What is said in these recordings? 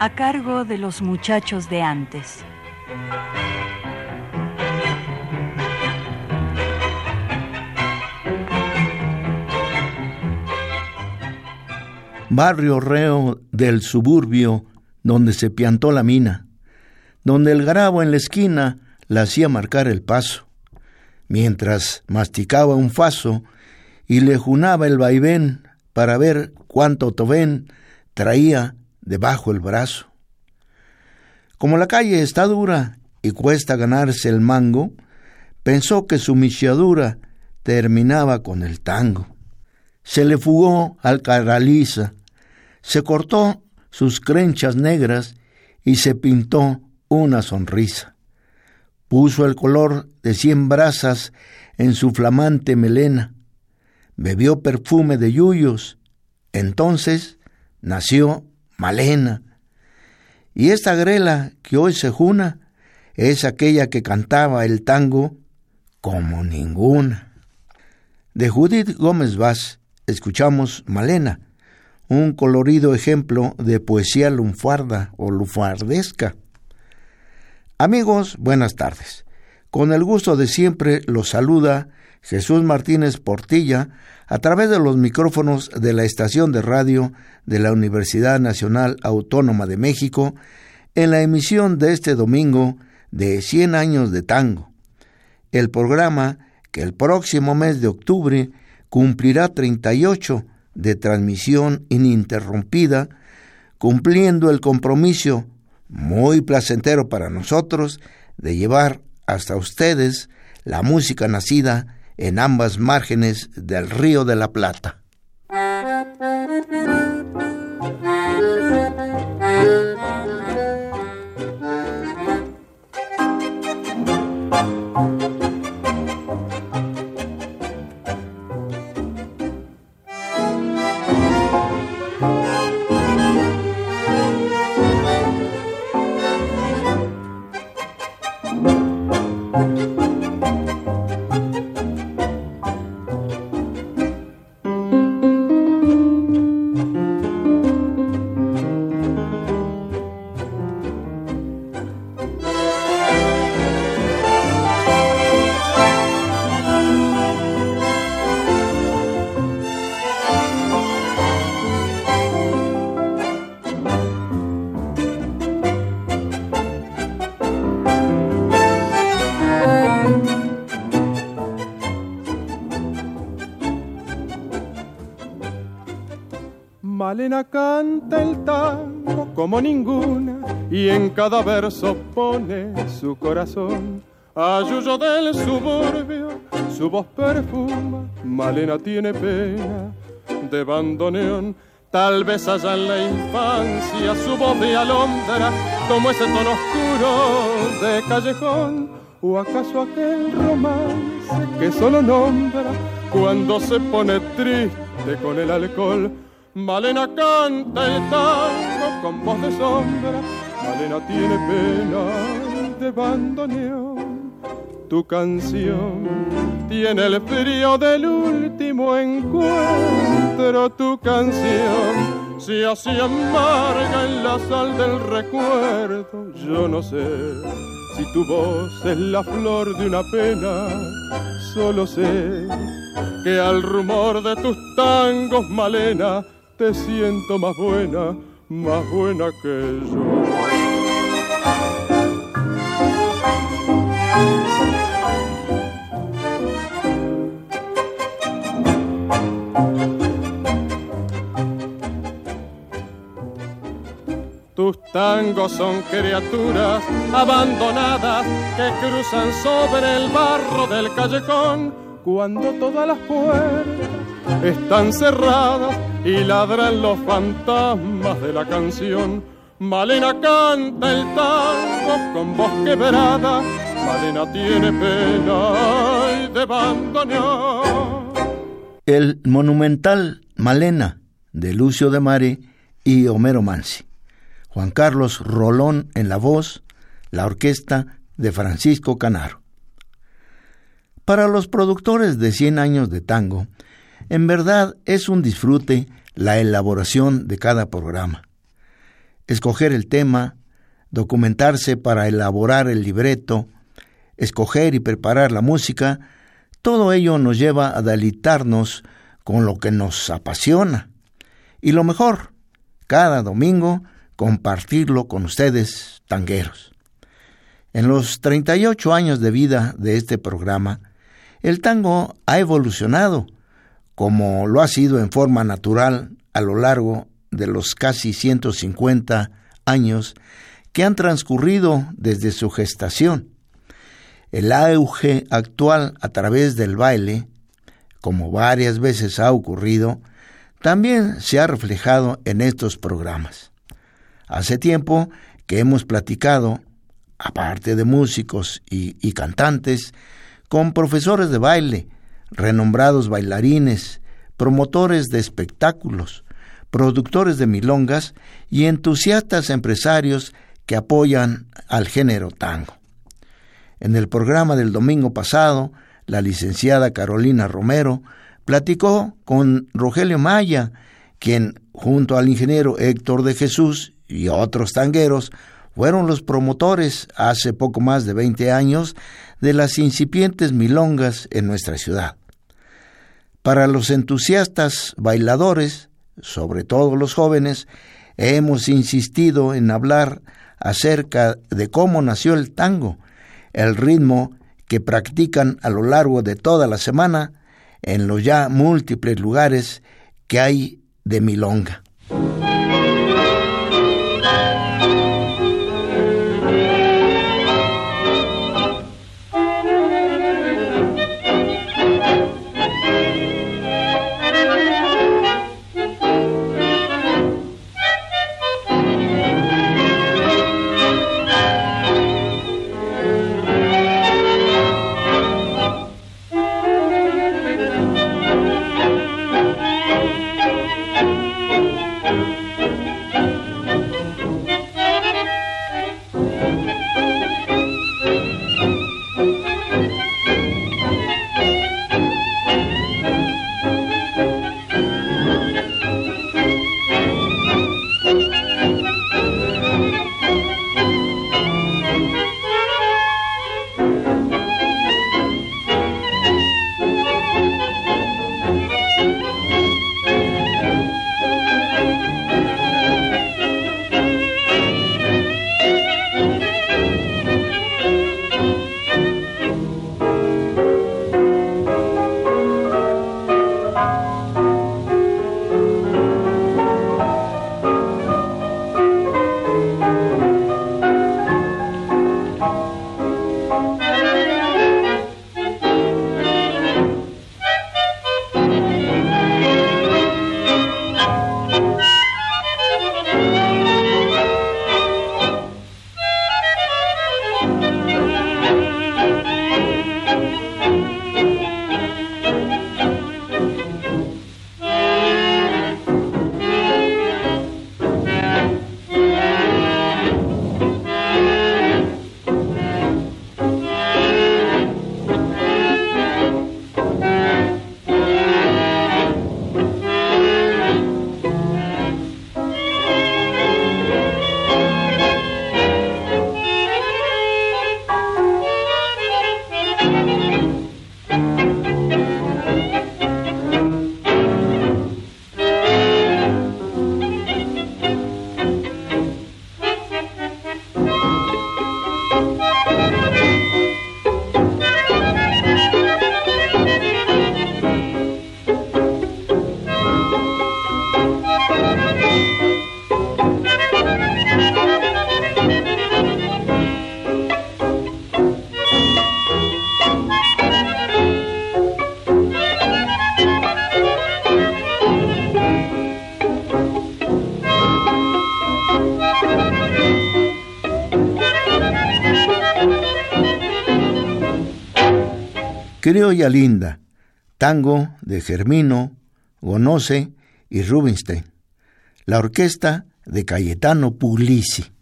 A cargo de los muchachos de antes. Barrio reo del suburbio donde se piantó la mina, donde el grabo en la esquina la hacía marcar el paso, mientras masticaba un faso y le junaba el vaivén para ver cuánto tobén traía debajo el brazo. Como la calle está dura y cuesta ganarse el mango, pensó que su michiadura terminaba con el tango. Se le fugó al caraliza, se cortó sus crenchas negras y se pintó una sonrisa. Puso el color de cien brasas en su flamante melena, bebió perfume de yuyos, entonces nació Malena. Y esta grela que hoy se juna es aquella que cantaba el tango como ninguna. De Judith Gómez Vaz escuchamos Malena, un colorido ejemplo de poesía lunfarda o lufardesca. Amigos, buenas tardes. Con el gusto de siempre los saluda Jesús Martínez Portilla a través de los micrófonos de la estación de radio de la Universidad Nacional Autónoma de México en la emisión de este domingo de 100 años de tango, el programa que el próximo mes de octubre cumplirá 38 de transmisión ininterrumpida, cumpliendo el compromiso muy placentero para nosotros de llevar hasta ustedes la música nacida en ambas márgenes del río de la Plata. Como ninguna y en cada verso pone su corazón. Ayuyo del suburbio, su voz perfuma, Malena tiene pena de bandoneón. Tal vez allá en la infancia su voz de alondra como ese tono oscuro de callejón. ¿O acaso aquel romance que solo nombra cuando se pone triste con el alcohol? Malena canta el tango con voz de sombra, Malena tiene pena de bandoneón. Tu canción tiene el frío del último encuentro, tu canción si así amarga en la sal del recuerdo, yo no sé si tu voz es la flor de una pena, solo sé que al rumor de tus tangos, Malena, te siento más buena, más buena que yo. Tus tangos son criaturas abandonadas que cruzan sobre el barro del callejón cuando todas las puertas están cerradas y ladran los fantasmas de la canción. Malena canta el tango con voz quebrada, Malena tiene pena de bandoneón. El monumental Malena de Lucio de Mare y Homero Mansi. Juan Carlos Rolón en la voz, la orquesta de Francisco Canaro. Para los productores de 100 años de tango, en verdad es un disfrute la elaboración de cada programa. Escoger el tema, documentarse para elaborar el libreto, escoger y preparar la música, todo ello nos lleva a deleitarnos con lo que nos apasiona. Y lo mejor, cada domingo compartirlo con ustedes, tangueros. En los 38 años de vida de este programa, el tango ha evolucionado, como lo ha sido en forma natural a lo largo de los casi 150 años que han transcurrido desde su gestación. El auge actual a través del baile, como varias veces ha ocurrido, también se ha reflejado en estos programas. Hace tiempo que hemos platicado, aparte de músicos y, cantantes, con profesores de baile, renombrados bailarines, promotores de espectáculos, productores de milongas y entusiastas empresarios que apoyan al género tango. En el programa del domingo pasado, la licenciada Carolina Romero platicó con Rogelio Maya, quien, junto al ingeniero Héctor de Jesús y otros tangueros fueron los promotores hace poco más de 20 años de las incipientes milongas en nuestra ciudad. Para los entusiastas bailadores, sobre todo los jóvenes, hemos insistido en hablar acerca de cómo nació el tango, el ritmo que practican a lo largo de toda la semana en los ya múltiples lugares que hay de milonga. Linda, tango de Germino, Gonose y Rubinstein. La orquesta de Cayetano Puglisi.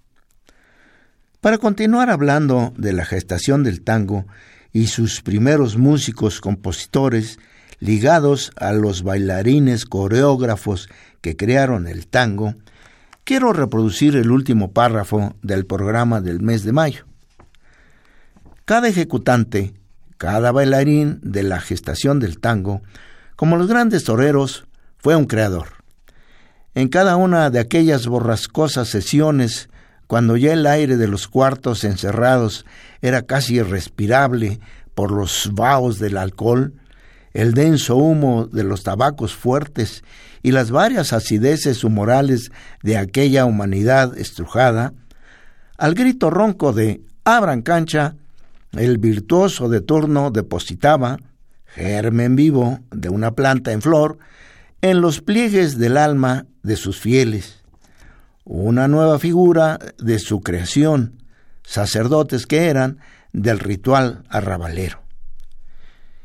Para continuar hablando de la gestación del tango y sus primeros músicos compositores ligados a los bailarines coreógrafos que crearon el tango, quiero reproducir el último párrafo del programa del mes de mayo. Cada ejecutante, cada bailarín de la gestación del tango, como los grandes toreros, fue un creador. En cada una de aquellas borrascosas sesiones, cuando ya el aire de los cuartos encerrados era casi irrespirable por los vaos del alcohol, el denso humo de los tabacos fuertes y las varias acideces humorales de aquella humanidad estrujada, al grito ronco de abran cancha, el virtuoso de turno depositaba, germen vivo de una planta en flor, en los pliegues del alma de sus fieles, una nueva figura de su creación, sacerdotes que eran del ritual arrabalero.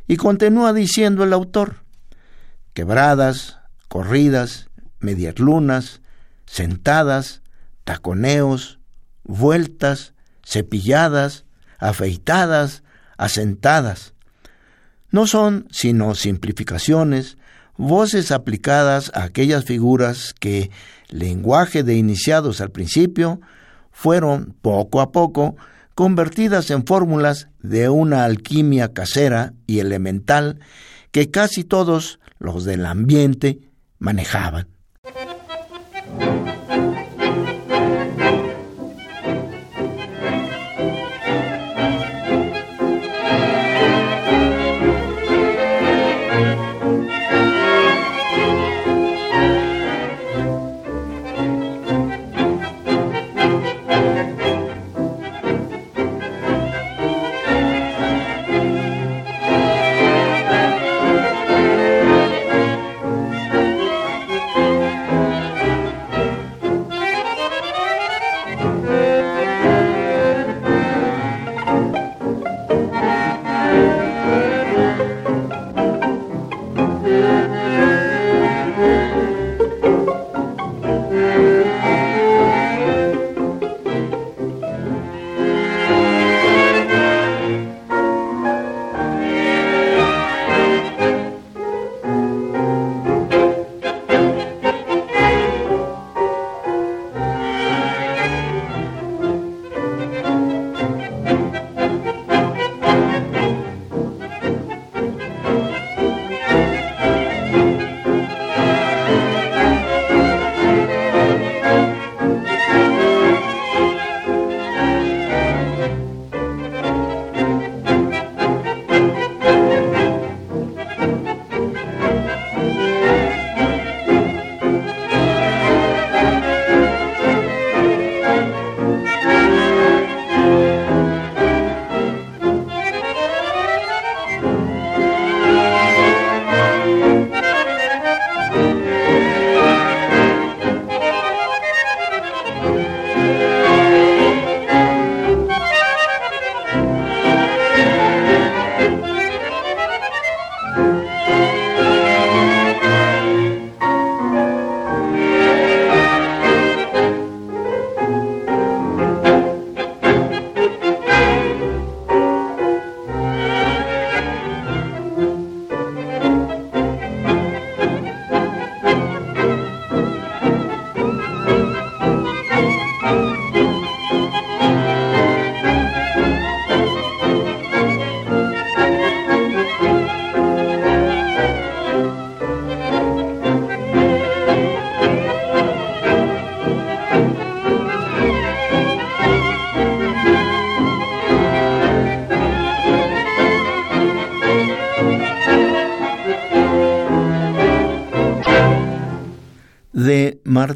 Y continúa diciendo el autor, quebradas, corridas, medias lunas, sentadas, taconeos, vueltas, cepilladas, afeitadas, asentadas. No son sino simplificaciones, voces aplicadas a aquellas figuras que, lenguaje de iniciados al principio, fueron poco a poco convertidas en fórmulas de una alquimia casera y elemental que casi todos los del ambiente manejaban.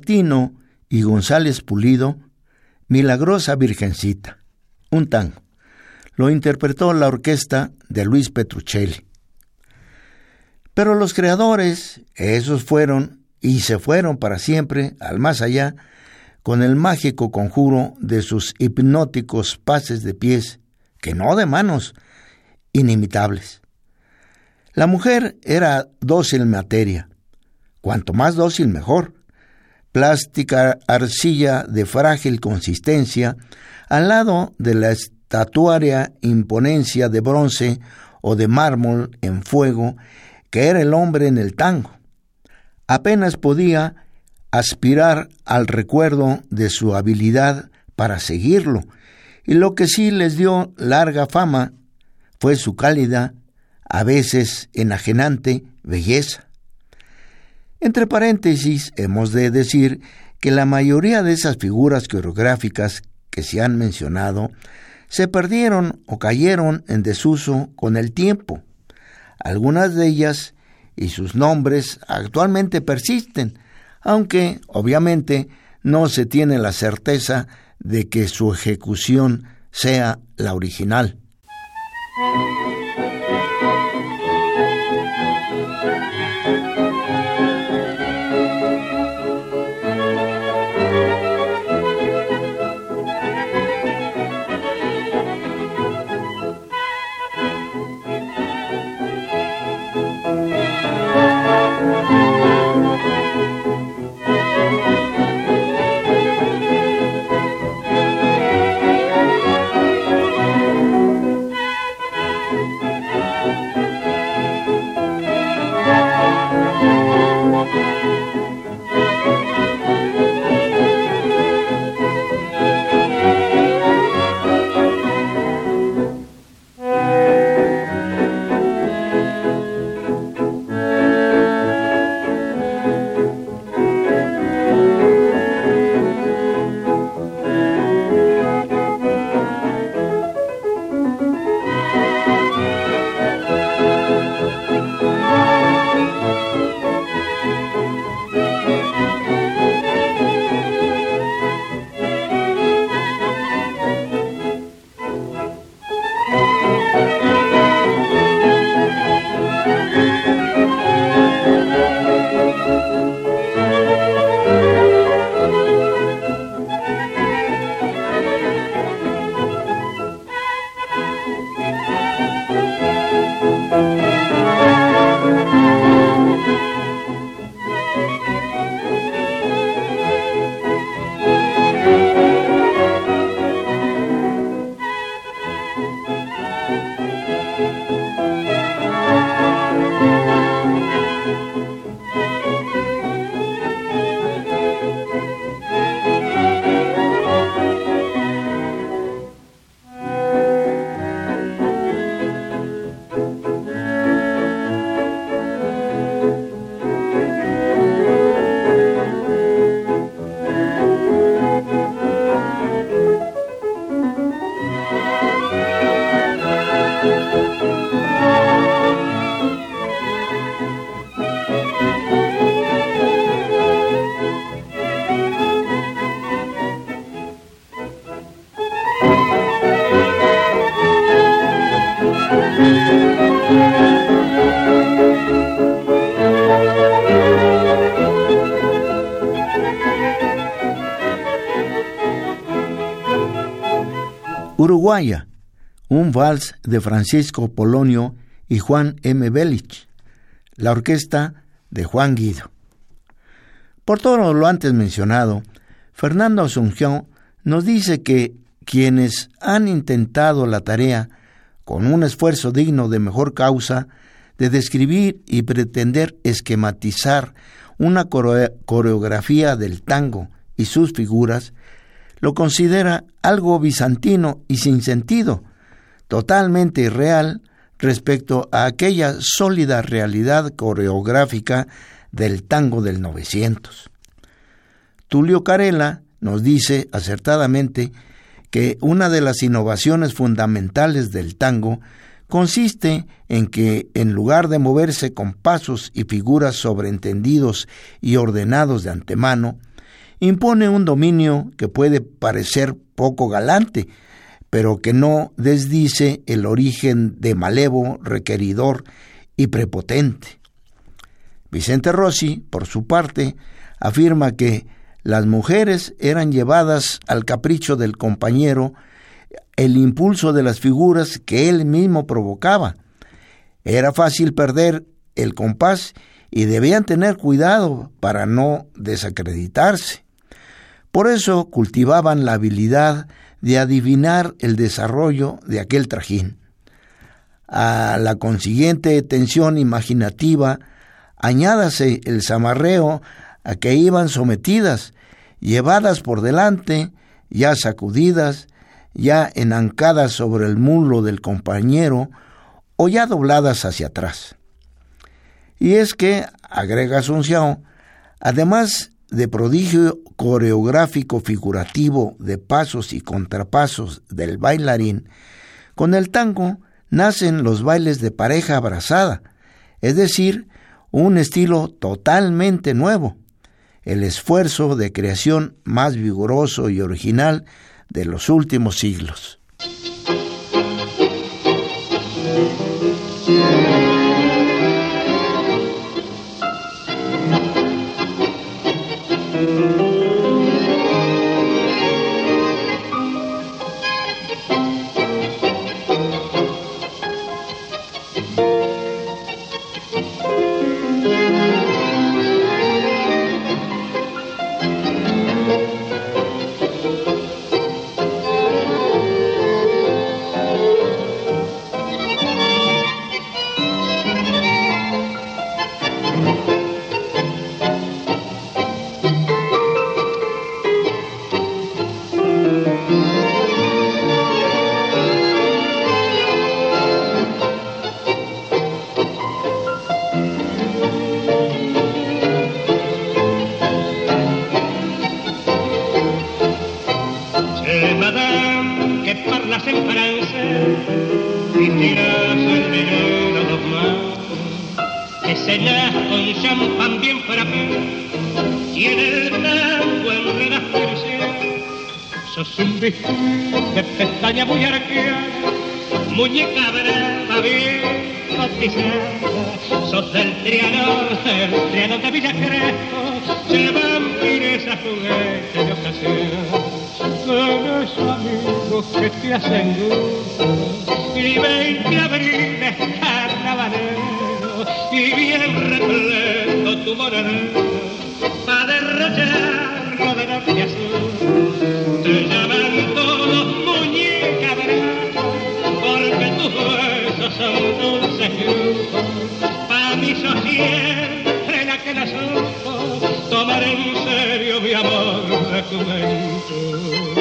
Y González Pulido, Milagrosa Virgencita, un tango. Lo interpretó la orquesta de Luis Petruccelli. Pero los creadores, esos fueron y se fueron para siempre al más allá con el mágico conjuro de sus hipnóticos pases de pies, que no de manos, inimitables. La mujer era dócil materia, cuanto más dócil mejor, plástica arcilla de frágil consistencia, al lado de la estatuaria imponencia de bronce o de mármol en fuego que era el hombre en el tango. Apenas podía aspirar al recuerdo de su habilidad para seguirlo, y lo que sí les dio larga fama fue su cálida, a veces enajenante, belleza. Entre paréntesis, hemos de decir que la mayoría de esas figuras coreográficas que se han mencionado se perdieron o cayeron en desuso con el tiempo. Algunas de ellas y sus nombres actualmente persisten, aunque obviamente no se tiene la certeza de que su ejecución sea la original. Uruguaya, un vals de Francisco Polonio y Juan M. Belich, la orquesta de Juan Guido. Por todo lo antes mencionado, Fernando Asunción nos dice que quienes han intentado la tarea con un esfuerzo digno de mejor causa de describir y pretender esquematizar una coreografía del tango y sus figuras, lo considera algo bizantino y sin sentido, totalmente irreal respecto a aquella sólida realidad coreográfica del tango del 900. Tulio Carela nos dice acertadamente que una de las innovaciones fundamentales del tango consiste en que, en lugar de moverse con pasos y figuras sobreentendidos y ordenados de antemano, impone un dominio que puede parecer poco galante, pero que no desdice el origen de malevo, requeridor y prepotente. Vicente Rossi, por su parte, afirma que las mujeres eran llevadas al capricho del compañero el impulso de las figuras que él mismo provocaba. Era fácil perder el compás y debían tener cuidado para no desacreditarse. Por eso cultivaban la habilidad de adivinar el desarrollo de aquel trajín. A la consiguiente tensión imaginativa, añádase el zamarreo a que iban sometidas, llevadas por delante, ya sacudidas, ya enancadas sobre el mulo del compañero o ya dobladas hacia atrás. Y es que, agrega Asunción, además de prodigio coreográfico figurativo de pasos y contrapasos del bailarín, con el tango nacen los bailes de pareja abrazada, es decir, un estilo totalmente nuevo, el esfuerzo de creación más vigoroso y original de los últimos siglos. De pestaña muy arqueada, muñeca brava bien cotizada, sos del triano, el triano de Villa Crespo, se vampires juguete de ocasión, con esos amigos que te hacen gusto, y veinte abriles carnavalero, y bien repleto tu moreno, pa' derrocharlo de noche azul, te llaman son dulces para mí sos siempre la que las ojos tomar en serio mi amor de juventud.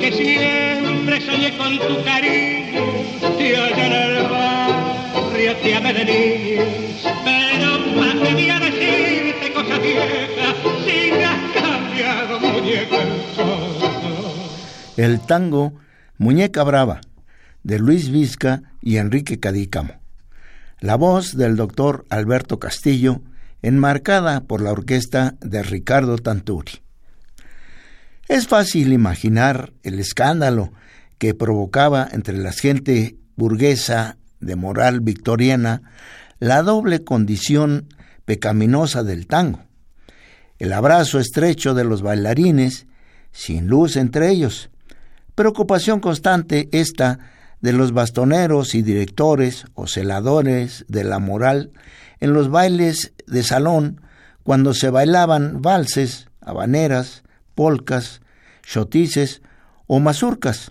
Que siempre soñé con tu cariño y allá en el pero decirte cosas si cambiado muñeca el tango Muñeca Brava, de Luis Vizca y Enrique Cadícamo. La voz del doctor Alberto Castillo, enmarcada por la orquesta de Ricardo Tanturi. Es fácil imaginar el escándalo que provocaba entre la gente burguesa de moral victoriana la doble condición pecaminosa del tango, el abrazo estrecho de los bailarines, sin luz entre ellos, preocupación constante esta de los bastoneros y directores o celadores de la moral en los bailes de salón cuando se bailaban valses, habaneras, polcas, chotices o mazurcas.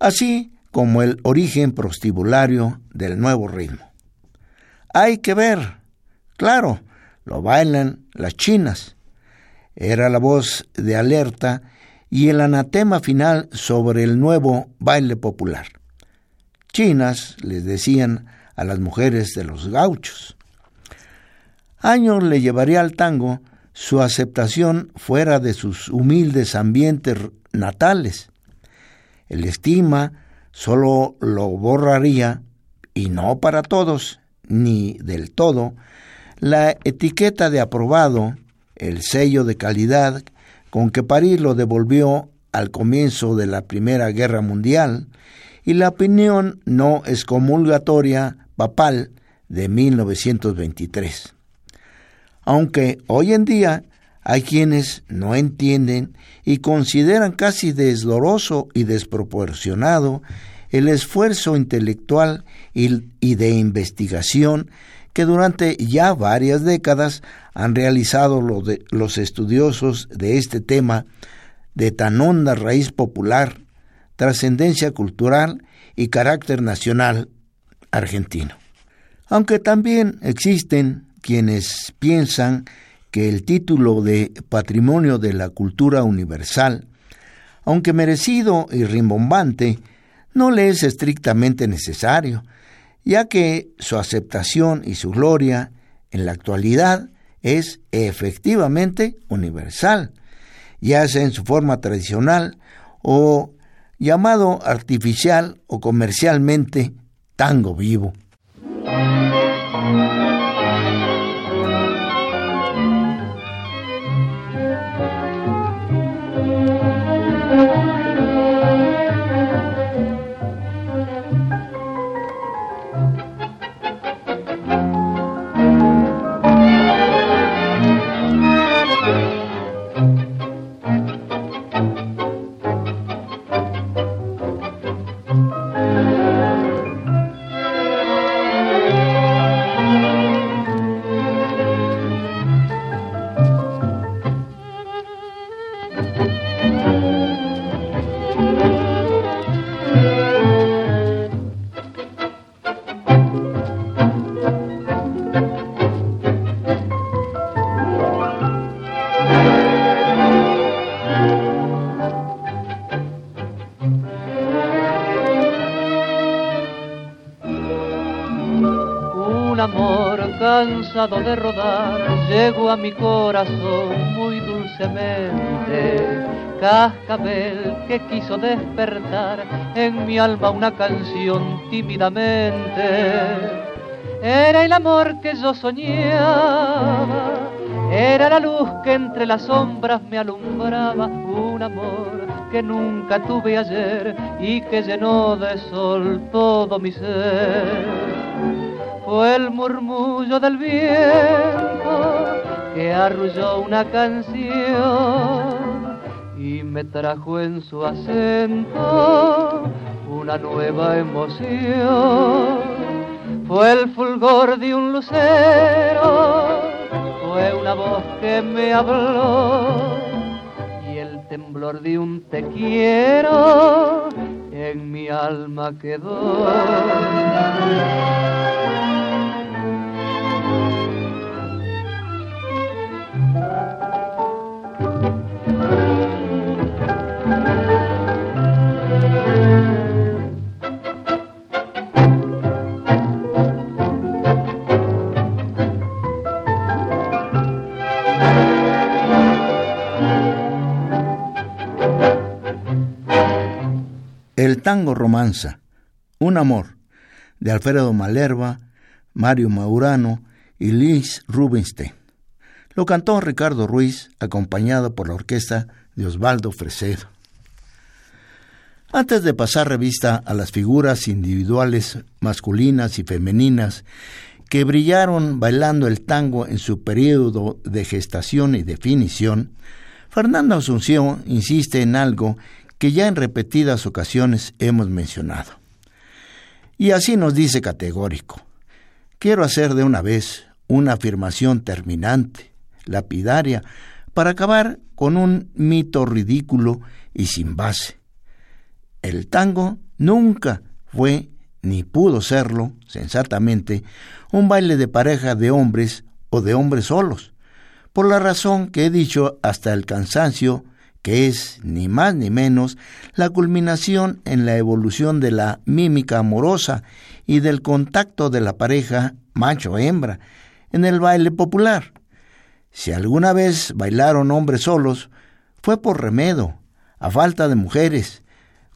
Así, como el origen prostibulario del nuevo ritmo. Hay que ver, claro, lo bailan las chinas. Era la voz de alerta y el anatema final sobre el nuevo baile popular. Chinas les decían a las mujeres de los gauchos. Años le llevaría al tango su aceptación fuera de sus humildes ambientes natales. El estima solo lo borraría, y no para todos, ni del todo, la etiqueta de aprobado, el sello de calidad con que París lo devolvió al comienzo de la Primera Guerra Mundial, y la opinión no excomulgatoria papal de 1923. Aunque hoy en día hay quienes no entienden y consideran casi desloroso y desproporcionado el esfuerzo intelectual y de investigación que durante ya varias décadas han realizado los estudiosos de este tema de tan honda raíz popular, trascendencia cultural y carácter nacional argentino. Aunque también existen quienes piensan que el título de Patrimonio de la Cultura Universal, aunque merecido y rimbombante, no le es estrictamente necesario, ya que su aceptación y su gloria en la actualidad es efectivamente universal, ya sea en su forma tradicional o llamado artificial o comercialmente tango vivo. De rodar, llego a mi corazón muy dulcemente. Cascabel que quiso despertar en mi alma una canción tímidamente. Era el amor que yo soñaba, era la luz que entre las sombras me alumbraba, un amor que nunca tuve ayer y que llenó de sol todo mi ser fue el murmullo del viento que arrulló una canción y me trajo en su acento una nueva emoción. Fue el fulgor de un lucero, fue una voz que me habló y el temblor de un te quiero en mi alma quedó. Romanza, Un amor, de Alfredo Malerva, Mario Maurano y Luis Rubinstein. Lo cantó Ricardo Ruiz, acompañado por la orquesta de Osvaldo Fresedo. Antes de pasar revista a las figuras individuales masculinas y femeninas que brillaron bailando el tango en su periodo de gestación y definición, Fernando Asunción insiste en algo que ya en repetidas ocasiones hemos mencionado. Y así nos dice categórico, quiero hacer de una vez una afirmación terminante, lapidaria, para acabar con un mito ridículo y sin base. El tango nunca fue ni pudo serlo, sensatamente, un baile de pareja de hombres o de hombres solos, por la razón que he dicho hasta el cansancio que es ni más ni menos la culminación en la evolución de la mímica amorosa y del contacto de la pareja macho-hembra en el baile popular. Si alguna vez bailaron hombres solos, fue por remedo, a falta de mujeres,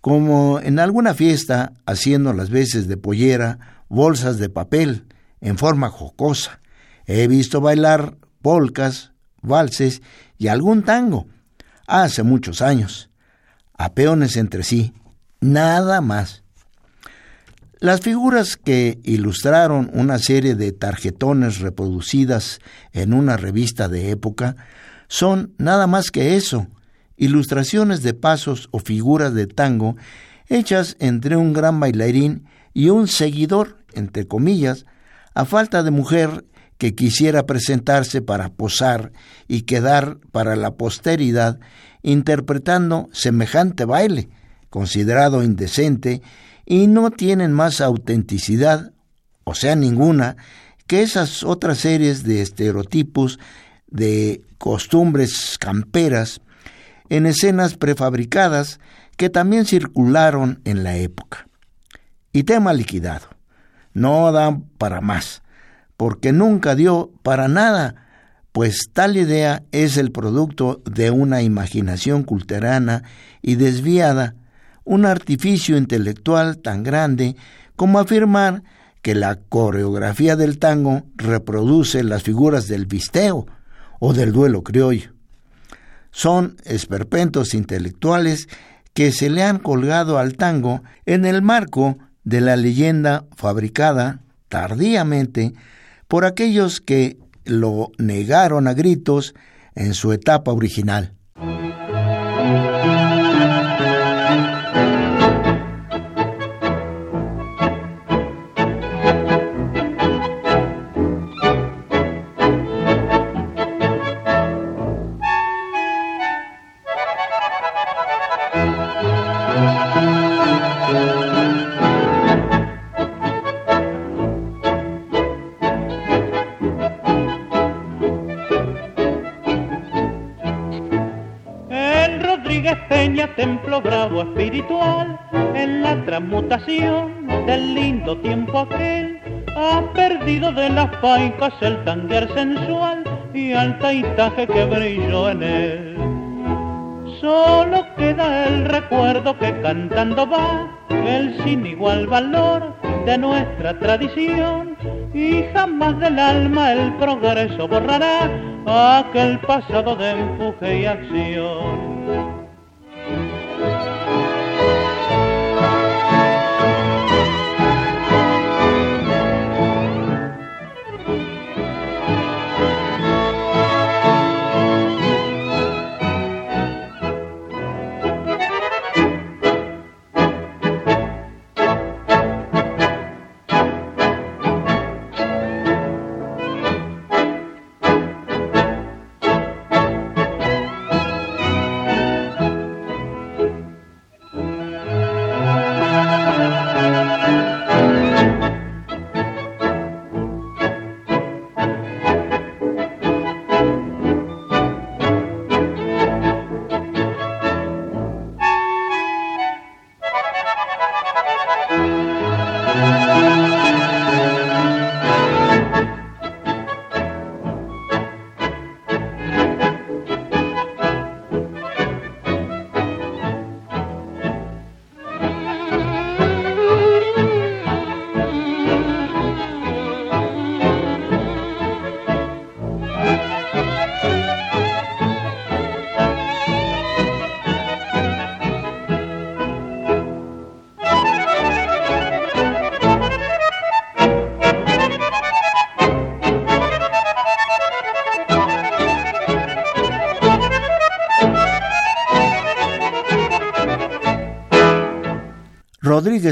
como en alguna fiesta haciendo las veces de pollera, bolsas de papel, en forma jocosa. He visto bailar polcas, valses y algún tango, hace muchos años, a peones entre sí, nada más. Las figuras que ilustraron una serie de tarjetones reproducidas en una revista de época son nada más que eso, ilustraciones de pasos o figuras de tango hechas entre un gran bailarín y un seguidor, entre comillas, a falta de mujer que quisiera presentarse para posar y quedar para la posteridad interpretando semejante baile, considerado indecente y no tienen más autenticidad, o sea, ninguna, que esas otras series de estereotipos, de costumbres camperas, en escenas prefabricadas que también circularon en la época. Y tema liquidado. No dan para más, porque nunca dio para nada, pues tal idea es el producto de una imaginación culterana y desviada un artificio intelectual tan grande como afirmar que la coreografía del tango reproduce las figuras del visteo o del duelo criollo. Son esperpentos intelectuales que se le han colgado al tango en el marco de la leyenda fabricada tardíamente por aquellos que lo negaron a gritos en su etapa original. Templo bravo espiritual, en la transmutación del lindo tiempo aquel, ha perdido de las paicas el tanguer sensual y al taitaje que brilló en él. Solo queda el recuerdo que cantando va el sin igual valor de nuestra tradición y jamás del alma el progreso borrará aquel pasado de empuje y acción. Thank you.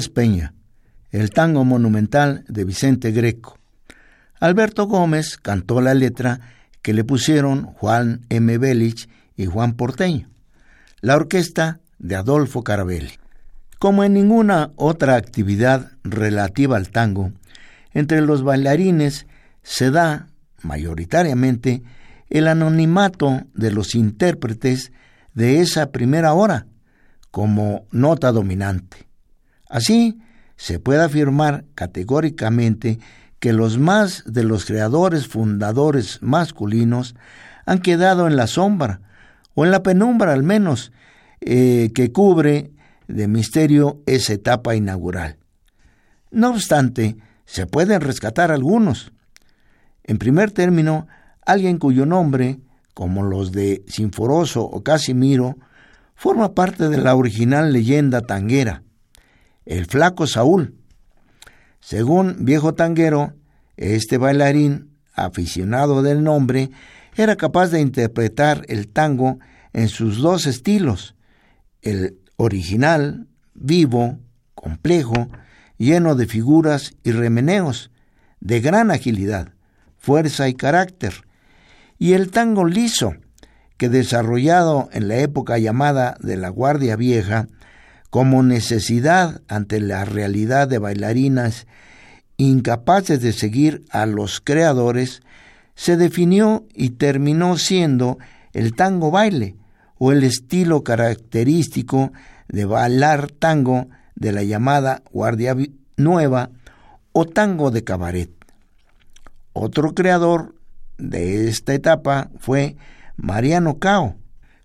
Peña, el tango monumental de Vicente Greco. Alberto Gómez cantó la letra que le pusieron Juan M. Belich y Juan Porteño. La orquesta de Adolfo Carabelli. Como en ninguna otra actividad relativa al tango, entre los bailarines se da, mayoritariamente, el anonimato de los intérpretes de esa primera hora como nota dominante. Así, se puede afirmar categóricamente que los más de los creadores fundadores masculinos han quedado en la sombra, o en la penumbra al menos, eh, que cubre de misterio esa etapa inaugural. No obstante, se pueden rescatar algunos. En primer término, alguien cuyo nombre, como los de Sinforoso o Casimiro, forma parte de la original leyenda tanguera, el flaco Saúl. Según Viejo Tanguero, este bailarín, aficionado del nombre, era capaz de interpretar el tango en sus dos estilos, el original, vivo, complejo, lleno de figuras y remeneos, de gran agilidad, fuerza y carácter, y el tango liso, que desarrollado en la época llamada de la Guardia Vieja, como necesidad ante la realidad de bailarinas incapaces de seguir a los creadores, se definió y terminó siendo el tango baile, o el estilo característico de bailar tango de la llamada Guardia Nueva o tango de cabaret. Otro creador de esta etapa fue Mariano Cao.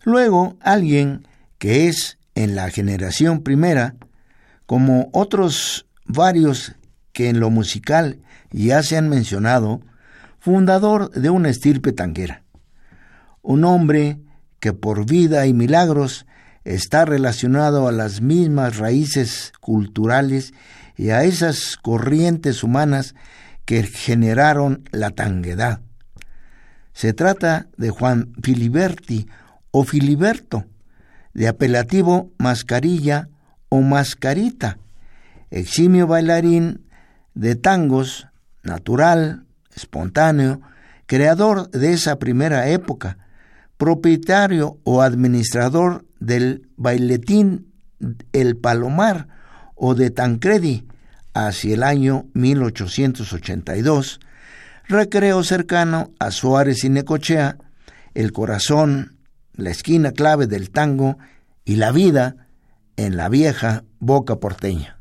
Luego alguien que es en la generación primera, como otros varios que en lo musical ya se han mencionado, fundador de una estirpe tanguera. Un hombre que por vida y milagros está relacionado a las mismas raíces culturales y a esas corrientes humanas que generaron la tanguedad. Se trata de Juan Filiberti o Filiberto, de apelativo Mascarilla o Mascarita, eximio bailarín de tangos, natural, espontáneo, creador de esa primera época, propietario o administrador del bailetín El Palomar o de Tancredi hacia el año 1882, recreo cercano a Suárez y Necochea, el corazón, la esquina clave del tango y la vida en la vieja boca porteña.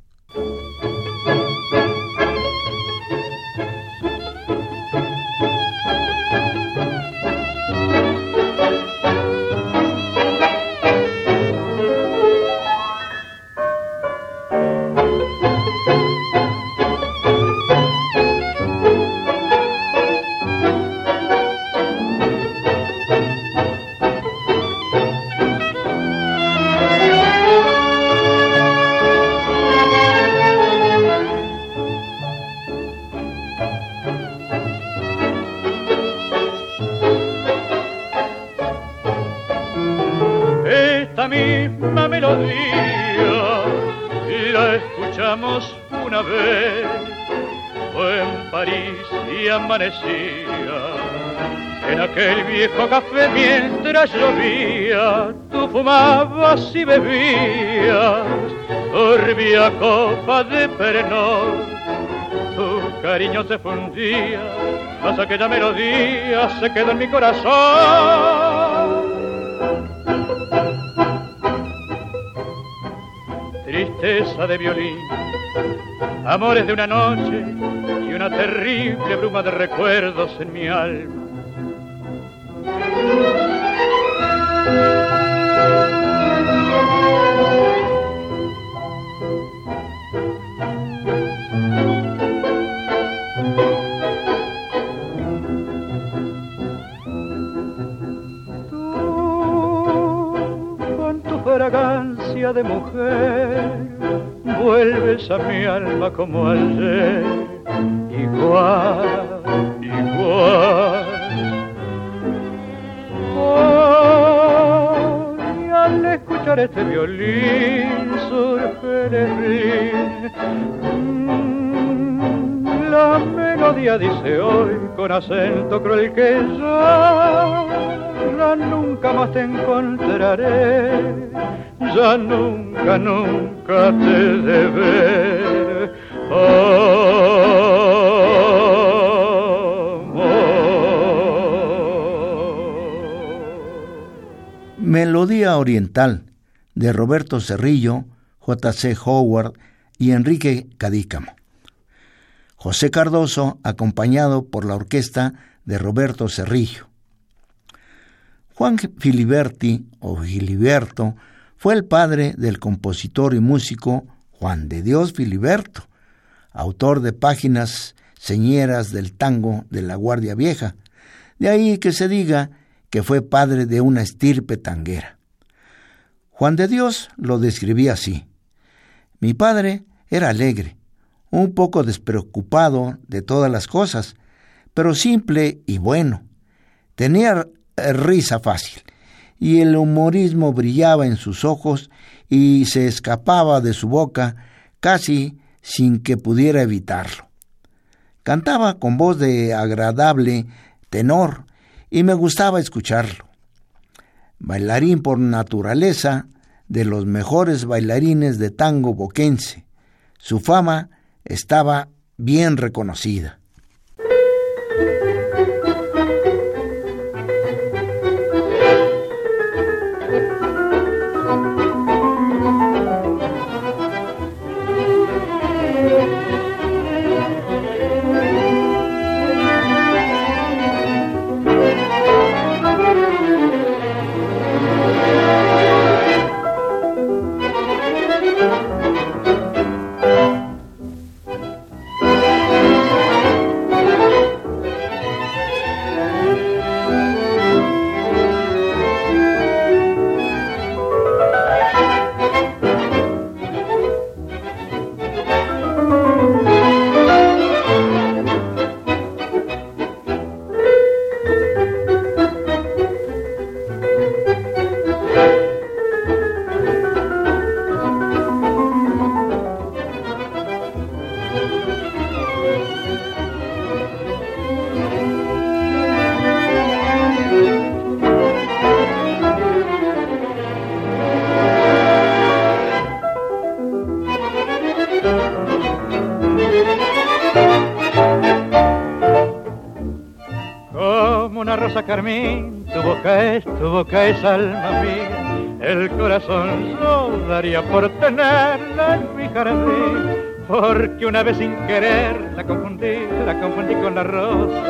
En aquel viejo café mientras llovía, tú fumabas y bebías, turbia copa de perenor. Tu cariño se fundía, mas aquella melodía se quedó en mi corazón. Tristeza de violín, amores de una noche y una terrible bruma de recuerdos en mi alma. Tú, con tu fragancia de mujer, vuelves a mi alma como ayer, acento cruel que ya nunca más te encontraré ya nunca, nunca te de ver. Melodía Oriental de Roberto Cerrillo, J.C. Howard y Enrique Cadícamo. José Cardoso, acompañado por la orquesta de Roberto Cerrillo. Juan Filiberti, o Giliberto, fue el padre del compositor y músico Juan de Dios Filiberto, autor de páginas señeras del tango de la Guardia Vieja. De ahí que se diga que fue padre de una estirpe tanguera. Juan de Dios lo describía así. Mi padre era alegre, un poco despreocupado de todas las cosas, pero simple y bueno. Tenía risa fácil, y el humorismo brillaba en sus ojos y se escapaba de su boca casi sin que pudiera evitarlo. Cantaba con voz de agradable tenor y me gustaba escucharlo. Bailarín por naturaleza, de los mejores bailarines de tango boquense. Su fama estaba bien reconocida. Alma mía. El corazón yo daría por tenerla en mi jardín, porque una vez sin querer la confundí, la confundí con la rosa.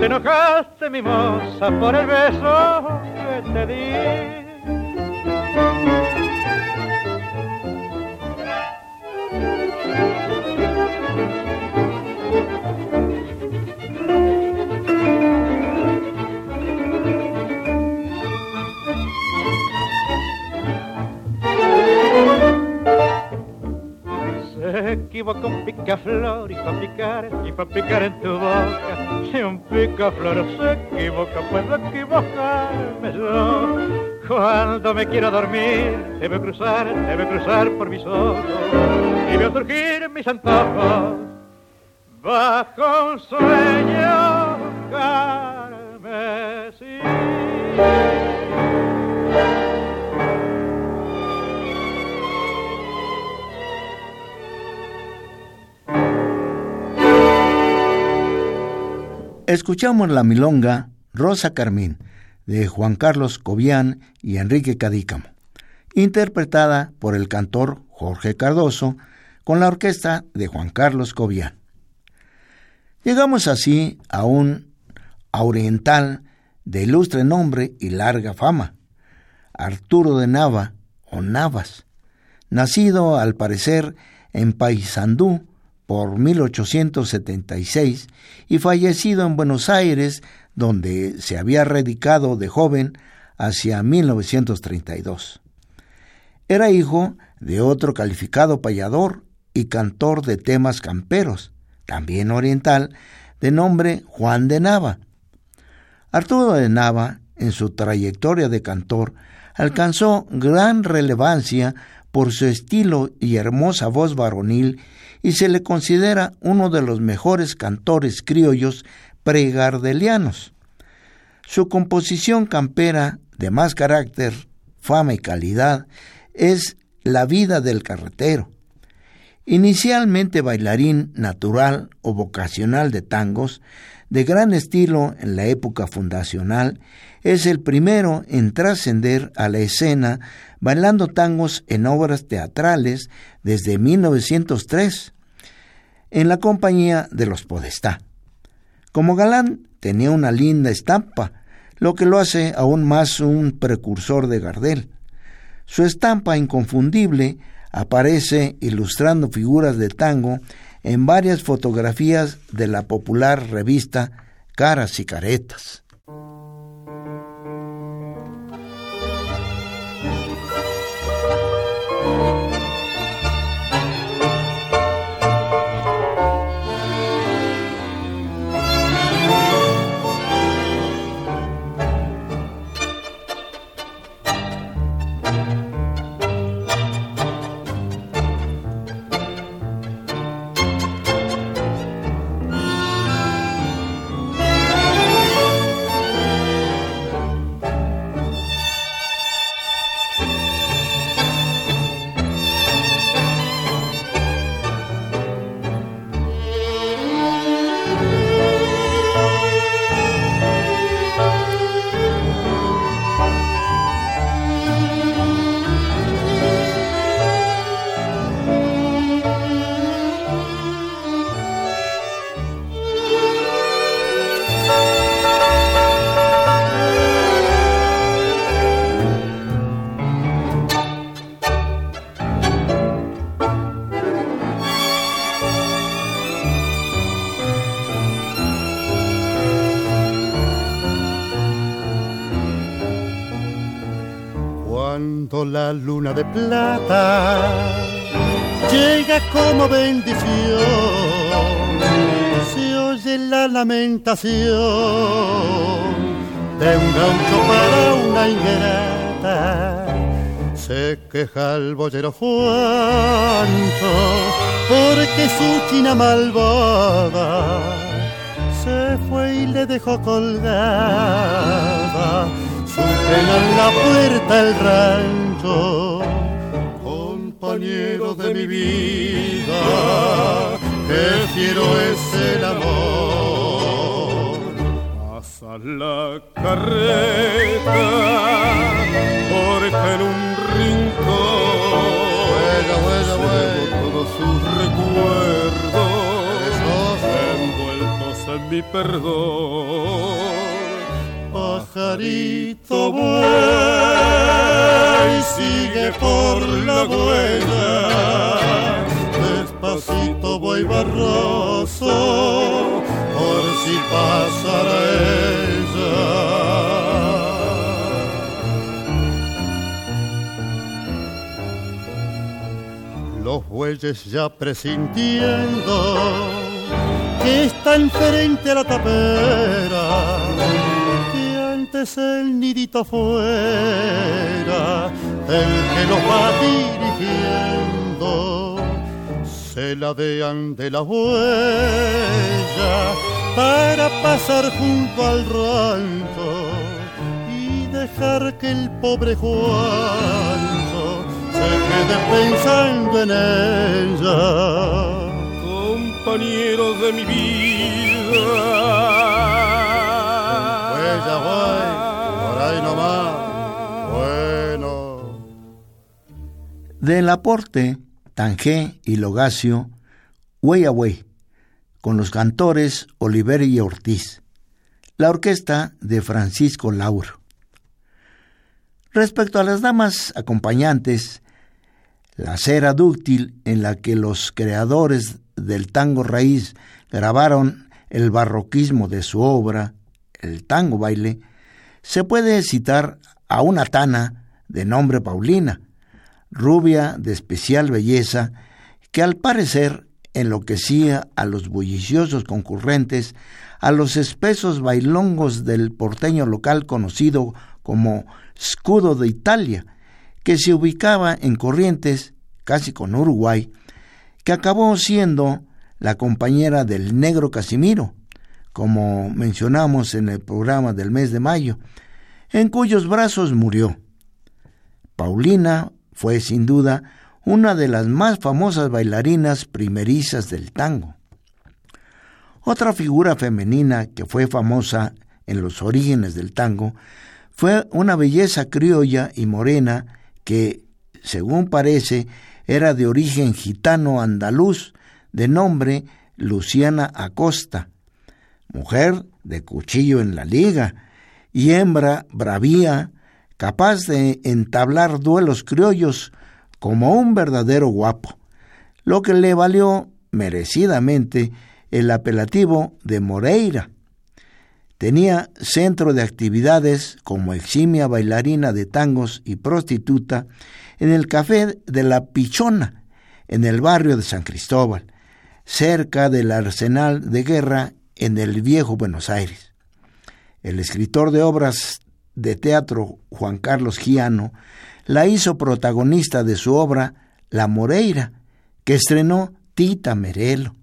Te enojaste, mi moza, por el beso que te di. Equivoca un picaflor y pa' picar, y pa' picar en tu boca. Si un picaflor se equivoca, puedo equivocarme yo. Cuando me quiero dormir, debe cruzar, debe cruzar por mis ojos y veo surgir mis antojos bajo un sueño Escuchamos la milonga Rosa Carmín de Juan Carlos Cobian y Enrique Cadícamo, interpretada por el cantor Jorge Cardoso con la orquesta de Juan Carlos Cobian. Llegamos así a un oriental de ilustre nombre y larga fama, Arturo de Nava o Navas, nacido al parecer en Paysandú por 1876 y fallecido en Buenos Aires, donde se había radicado de joven hacia 1932. Era hijo de otro calificado payador y cantor de temas camperos, también oriental, de nombre Juan de Nava. Arturo de Nava, en su trayectoria de cantor, alcanzó gran relevancia por su estilo y hermosa voz varonil y se le considera uno de los mejores cantores criollos pregardelianos. Su composición campera de más carácter, fama y calidad es La vida del carretero. Inicialmente bailarín natural o vocacional de tangos, de gran estilo en la época fundacional, es el primero en trascender a la escena bailando tangos en obras teatrales desde 1903, en la compañía de los Podestá. Como galán tenía una linda estampa, lo que lo hace aún más un precursor de Gardel. Su estampa inconfundible aparece ilustrando figuras de tango en varias fotografías de la popular revista Caras y Caretas. De plata llega como bendición, se oye la lamentación de un gaucho para una ingrata. Se queja el boyero Juancho porque su china malvada se fue y le dejó colgada su pena en la puerta del rancho. De mi vida, que quiero es el amor. Pasa la carreta, porque en un rincón Bueno, bueno, bueno. todos sus recuerdos envueltos en mi perdón. Pajarito vuela y sigue por la huella. Despacito voy barroso por si pasara ella. Los bueyes ya presintiendo que están frente a la tapera antes el nidito fuera el que los va dirigiendo. Se ladean de la huella para pasar junto al rancho y dejar que el pobre Juancho se quede pensando en ella. Compañero de mi vida. Huella, ahí nomás. Bueno. Del aporte, Tangé y Logacio, Güey a Güey, con los cantores Oliver y Ortiz. La orquesta de Francisco Lauro. Respecto a las damas acompañantes, la cera dúctil en la que los creadores del tango raíz grabaron el barroquismo de su obra, el tango baile, se puede citar a una tana de nombre Paulina, rubia de especial belleza, que al parecer enloquecía a los bulliciosos concurrentes, a los espesos bailongos del porteño local conocido como Scudo de Italia, que se ubicaba en Corrientes, casi con Uruguay, que acabó siendo la compañera del negro Casimiro, como mencionamos en el programa del mes de mayo, en cuyos brazos murió. Paulina fue sin duda una de las más famosas bailarinas primerizas del tango. Otra figura femenina que fue famosa en los orígenes del tango fue una belleza criolla y morena que, según parece, era de origen gitano andaluz, de nombre Luciana Acosta, mujer de cuchillo en la liga y hembra bravía, capaz de entablar duelos criollos como un verdadero guapo, lo que le valió merecidamente el apelativo de Moreira. Tenía centro de actividades como eximia bailarina de tangos y prostituta en el café de la Pichona, en el barrio de San Cristóbal, cerca del arsenal de guerra en el viejo Buenos Aires. El escritor de obras de teatro Juan Carlos Giano la hizo protagonista de su obra La Moreira, que estrenó Tita Merelo.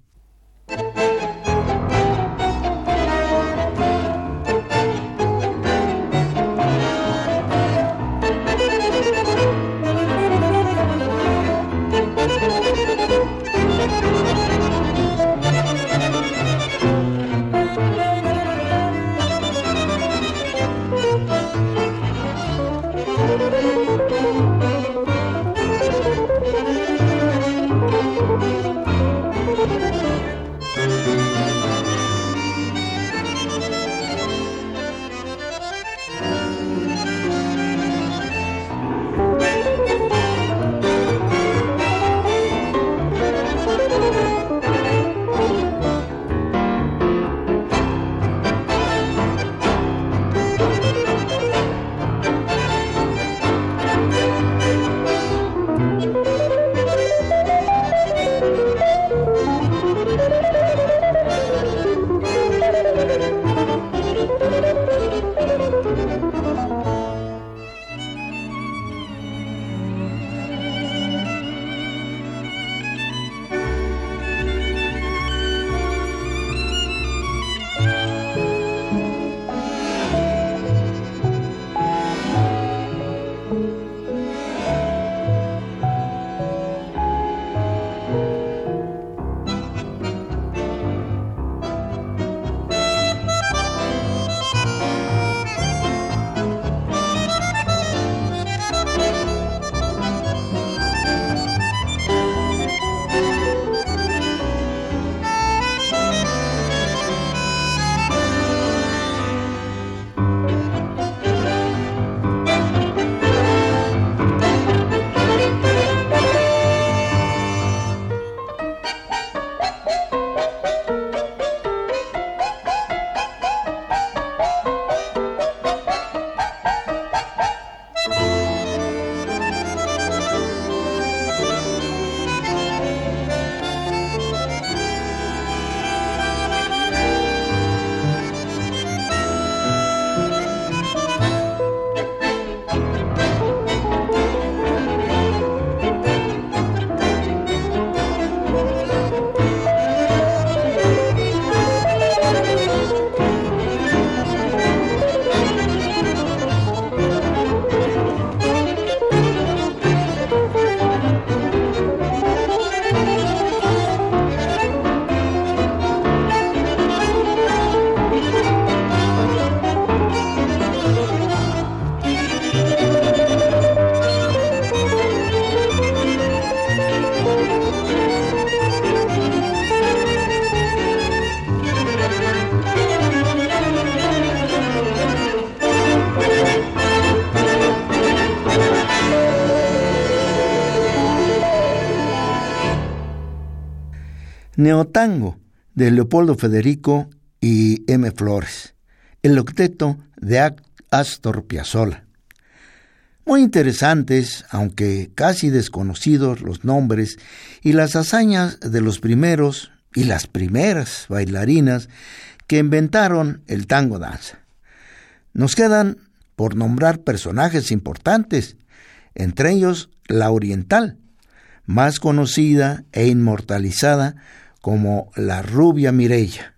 Neotango de Leopoldo Federico y M. Flores, el octeto de Astor Piazzolla. Muy interesantes, aunque casi desconocidos los nombres y las hazañas de los primeros y las primeras bailarinas que inventaron el tango danza. Nos quedan por nombrar personajes importantes, entre ellos la oriental, más conocida e inmortalizada como la rubia Mirella.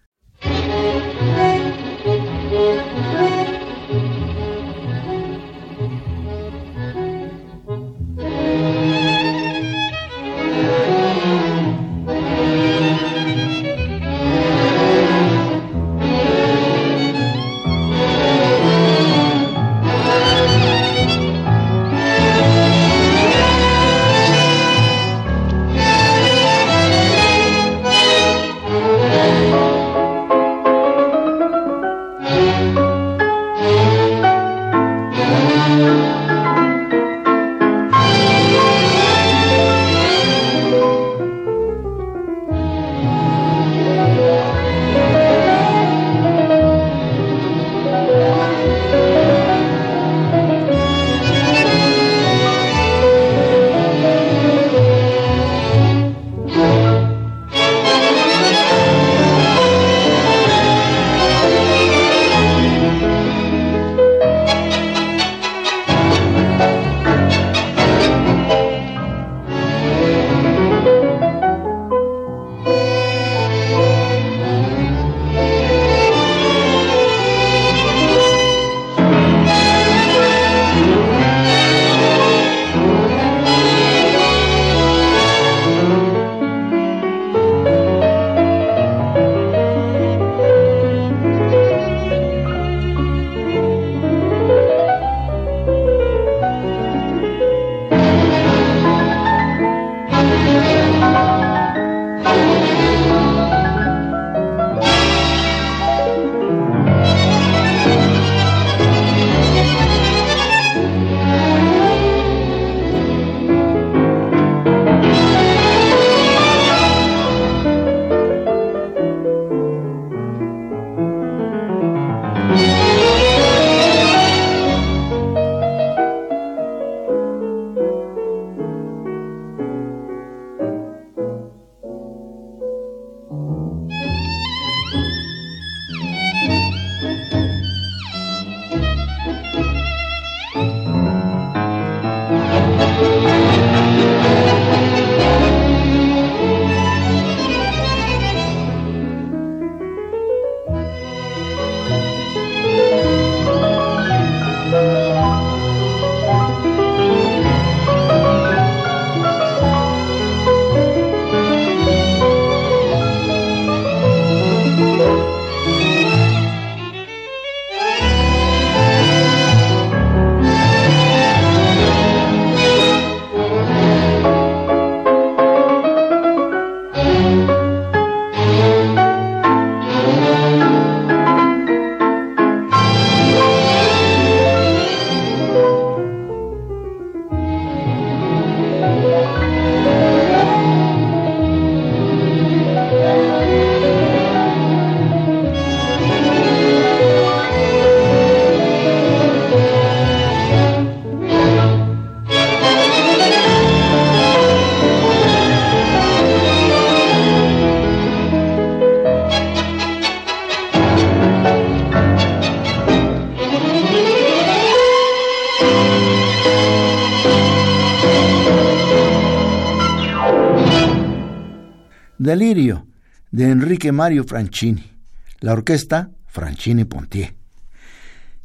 Mario Franchini, la orquesta Franchini Pontier.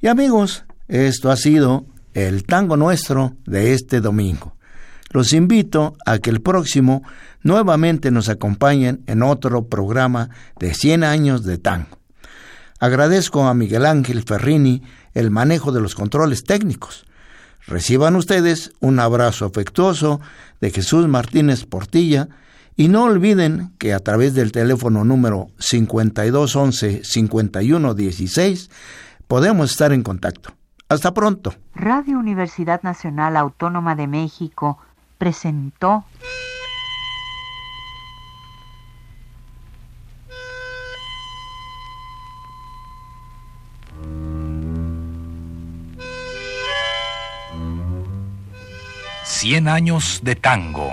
Y amigos, esto ha sido el tango nuestro de este domingo. Los invito a que el próximo nuevamente nos acompañen en otro programa de 100 años de tango. Agradezco a Miguel Ángel Ferrini el manejo de los controles técnicos. Reciban ustedes un abrazo afectuoso de Jesús Martínez Portilla, y no olviden que a través del teléfono número 5211-5116 podemos estar en contacto. Hasta pronto. Radio Universidad Nacional Autónoma de México presentó... Cien años de tango.